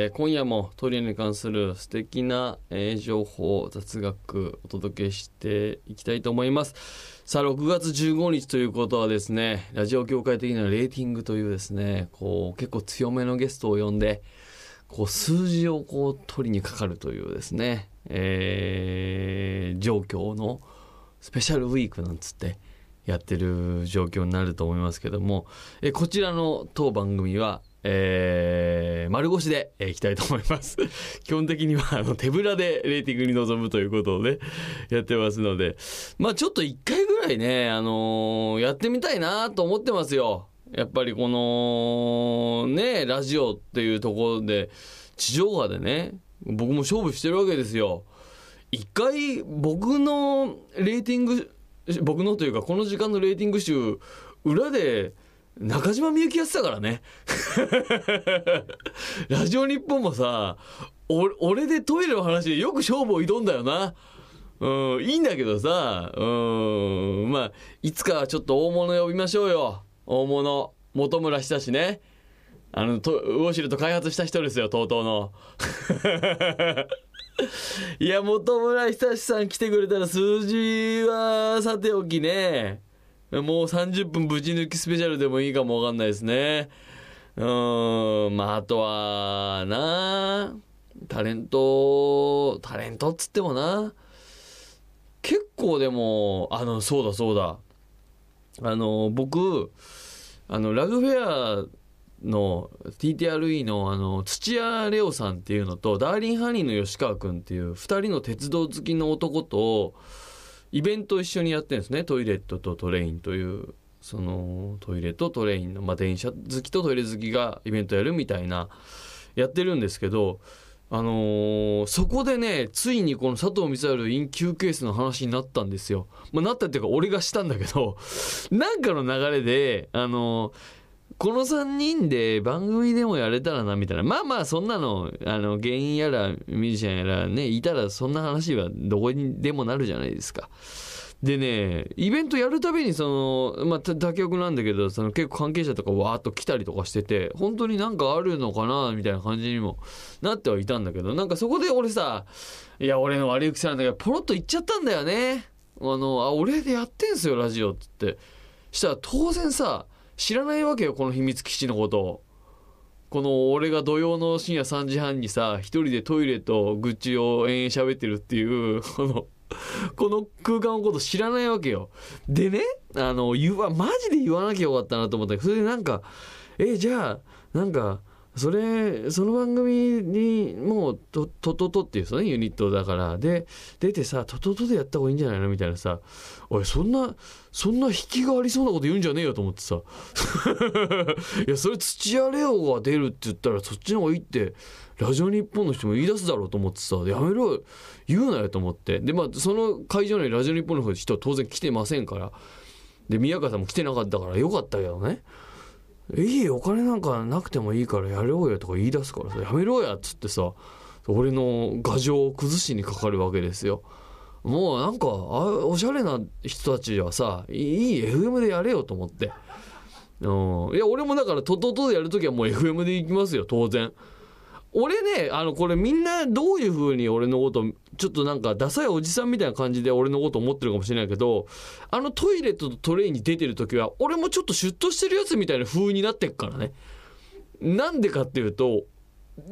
えー今夜もトイレに関する素敵な、えー情報雑学お届けしていきたいと思います。さあ6月15日ということはですねラジオ業界的なレーティングというですねこう結構強めのゲストを呼んでこう数字をこう取りにかかるというですね、えー状況のスペシャルウィークなんつってやってる状況になると思いますけども、えこちらの当番組は、えー丸腰で、えーいきたいと思います。基本的にはあの手ぶらでレーティングに臨むということをね、やってますので、まあちょっと一回ぐらいね、あのーやってみたいなと思ってますよ。やっぱりこの、ね、ラジオっていうところで、地上波でね、僕も勝負してるわけですよ。一回僕のレーティング僕のというかこの時間のレーティング集裏で中島みゆきやってたからね。ラジオ日本もさお俺でトイレの話でよく勝負を挑んだよな。うんいいんだけどさうんまあいつかはちょっと大物呼びましょうよ。大物本村久志ね。あのとウォシュレット開発した人ですよ TOTO の。いや、本村久志さん来てくれたら数字はさておきね。もう30分ぶち抜きスペシャルでもいいかもわかんないですね。うん、まあ、あとはな、タレント、タレントっつってもな、結構でも、あの、そうだそうだ。あの、僕、あの、 RAG FAIR の TTRE のあの土屋礼央さんっていうのとダーリンハニーの吉川君っていう2人の鉄道好きの男とイベントを一緒にやってるんですねトイレットとトレインというそのトイレとトレインの、まあ、電車好きとトイレ好きがイベントやるみたいなやってるんですけどあのーそこでね、ついにこの佐藤満春 in 休憩室の話になったんですよ。まあ、なったっていうか俺がしたんだけど、なんかの流れで、あのーこの3人で番組でもやれたらなみたいな。まあまあそんなの、あの、芸人やらミュージシャンやらね、いたらそんな話はどこにでもなるじゃないですか。でね、イベントやるたびにその、まあ、他局なんだけど、その結構関係者とかわーっと来たりとかしてて、本当になんかあるのかなみたいな感じにもなってはいたんだけど、なんかそこで俺さ、いや、俺の悪い癖なんだけど、ポロッと言っちゃったんだよね。あの、あ、俺でやってんすよ、ラジオって言って。したら当然さ、知らないわけよ、この秘密基地のこと。この俺が土曜の深夜3時半にさ、一人でトイレと愚痴を延々喋ってるっていう、この、この空間のこと知らないわけよ。でね、あの、言わ、マジで言わなきゃよかったなと思ったけど、それでなんか、え、じゃあ、なんか、それ、その番組に、もう、と、とととっていうさね、ユニットだから、で、出てさ、とととでやった方がいいんじゃないのみたいなさ、おい、そんな、そんな引きがありそうなこと言うんじゃねえよと思ってさ。いや、それ土屋レオが出るって言ったら、そっちの方がいいって、ラジオ日本の人も言い出すだろうと思ってさ、やめろ、言うなよと思って。で、まあ、その会場にラジオ日本の人は当然来てませんから。で、宮川さんも来てなかったからよかったけどね。いいお金なんかなくてもいいからやろうよとか言い出すからさ、やめろやっつってさ、俺の牙城を崩しにかかるわけですよ。もうなんか、あおしゃれな人たちはさ、いい FM でやれよと思って。うん。いや、俺もだから、とととでやるときはもう FM で行きますよ、当然。俺ね、あの、これみんなどういう風に俺のこと、ちょっとなんかダサいおじさんみたいな感じで俺のこと思ってるかもしれないけど、あのトイレとトレイに出てる時は、俺もちょっとシュッとしてるやつみたいな風になってっからね。なんでかっていうと、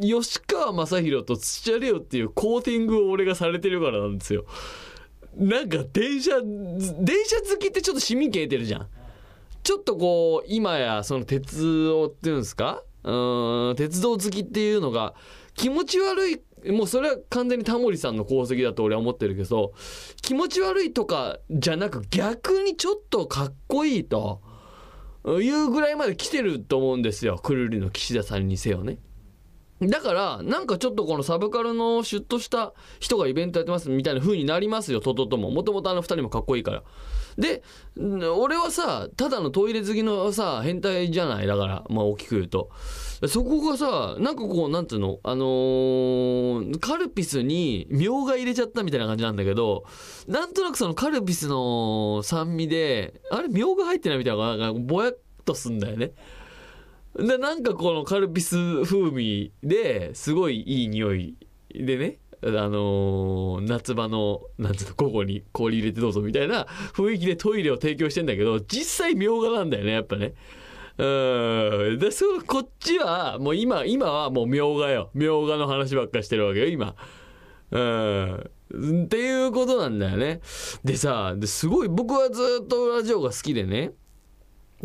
吉川正宏と土屋レオっていうコーティングを俺がされてるからなんですよ。なんか電車、電車好きってちょっと市民権得てるじゃん。ちょっとこう、今やその鉄道っていうんですか？鉄道好きっていうのが気持ち悪い、もうそれは完全にタモリさんの功績だと俺は思ってるけど、気持ち悪いとかじゃなく逆にちょっとかっこいいというぐらいまで来てると思うんですよ。くるりの岸田さんにせよね。だから、なんかちょっとこのサブカルのシュッとした人がイベントやってますみたいな風になりますよ、トトとも。もともとあの二人もかっこいいから。で俺はさただのトイレ好きのさ変態じゃない？だからまあ大きく言うと。そこがさなんかこうなんつうの？あのー、カルピスにみょうが入れちゃったみたいな感じなんだけどなんとなくそのカルピスの酸味であれみょうが入ってないみたいななんかぼやっとすんだよね。でなんかこのカルピス風味ですごいいい匂いでね。あのー、夏場の、なんつうの、午後に氷入れてどうぞみたいな雰囲気でトイレを提供してんだけど、実際みょうがなんだよね、やっぱね。うん。で、そ、こっちは、もう今、今はもうみょうがよ。みょうがの話ばっかしてるわけよ、今。うん。っていうことなんだよね。でさ、ですごい僕はずっとラジオが好きでね。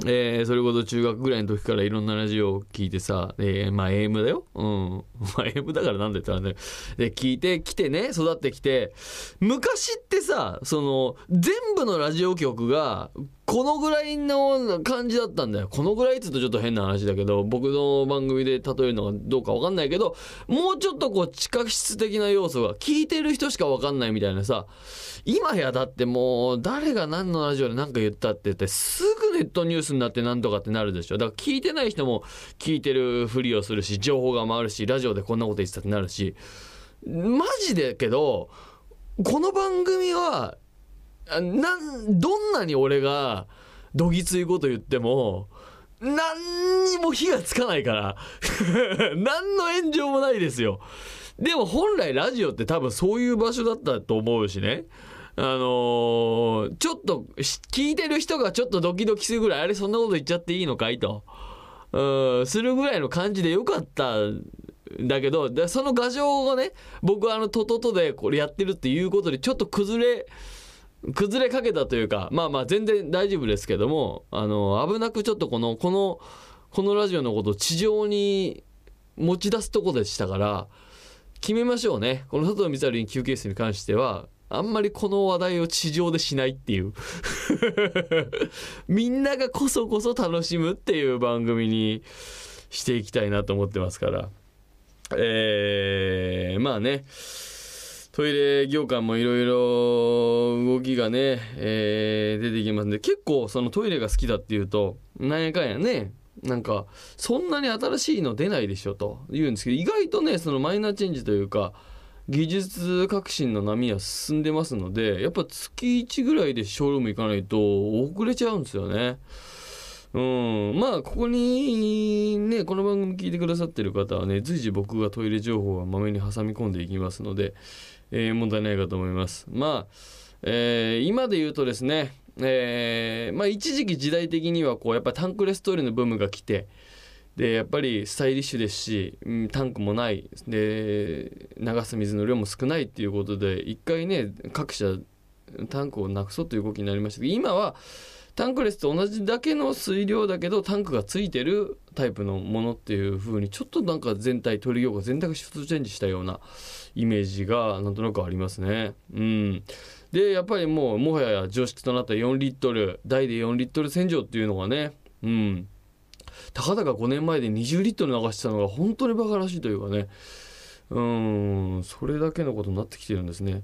えー、それこそ中学ぐらいの時からいろんなラジオを聞いてさ、えー、まあ AM だよ。うん。まあ AM だからなんで言ったらね。で、聞いて来てね、育ってきて、昔ってさ、その、全部のラジオ局が、このぐらいの感じだったんだよ。このぐらいって言うとちょっと変な話だけど、僕の番組で例えるのがどうかわかんないけど、もうちょっとこう地下室的な要素が聞いてる人しかわかんないみたいなさ、今やだってもう誰が何のラジオで何か言ったって言ってすぐネットニュースになって何とかってなるでしょ。だから聞いてない人も聞いてるふりをするし、情報が回るし、ラジオでこんなこと言ってたってなるし、マジでけど、この番組はなんどんなに俺がどぎついこと言っても何にも火がつかないから 何の炎上もないですよ。でも本来ラジオって多分そういう場所だったと思うしね。あのー、ちょっと聞いてる人がちょっとドキドキするぐらいあれそんなこと言っちゃっていいのかいと。うんするぐらいの感じでよかったんだけどその画像をね僕はあのトトトでこれやってるっていうことでちょっと崩れ崩れかけたというかまあまあ全然大丈夫ですけどもあの危なくちょっとこのこのこのラジオのことを地上に持ち出すとこでしたから決めましょうね。この佐藤光晴休憩室に関してはあんまりこの話題を地上でしないっていう。みんながこそこそ楽しむっていう番組にしていきたいなと思ってますから。えー、まあね。トイレ業界もいろいろ動きがね、えー、出てきますんで、結構そのトイレが好きだっていうと、なんやかんやね、なんか、そんなに新しいの出ないでしょと言うんですけど、意外とね、そのマイナーチェンジというか、技術革新の波は進んでますので、やっぱ月1ぐらいでショールーム行かないと遅れちゃうんですよね。うん、まあここにねこの番組聞いてくださってる方はね随時僕がトイレ情報はまめに挟み込んでいきますので、えー、問題ないかと思います。まあ、えー、今で言うとですね、えー、まあ一時期時代的にはこうやっぱタンクレストイレのブームが来て、でやっぱりスタイリッシュですし、タンクもないで流す水の量も少ないっていうことで一回ね各社タンクをなくそうという動きになりましたけど今はタンクレスと同じだけの水量だけどタンクがついてるタイプのものっていう風にちょっとなんか全体トリ業が全体がシフトチェンジしたようなイメージがなんとなくありますね。うん。で、やっぱりもうもはや常識となった4リットル、大で4リットル洗浄っていうのがね、うん。たかだか5年前で20リットル流してたのが本当にバカらしいというかね、うん、それだけのことになってきてるんですね。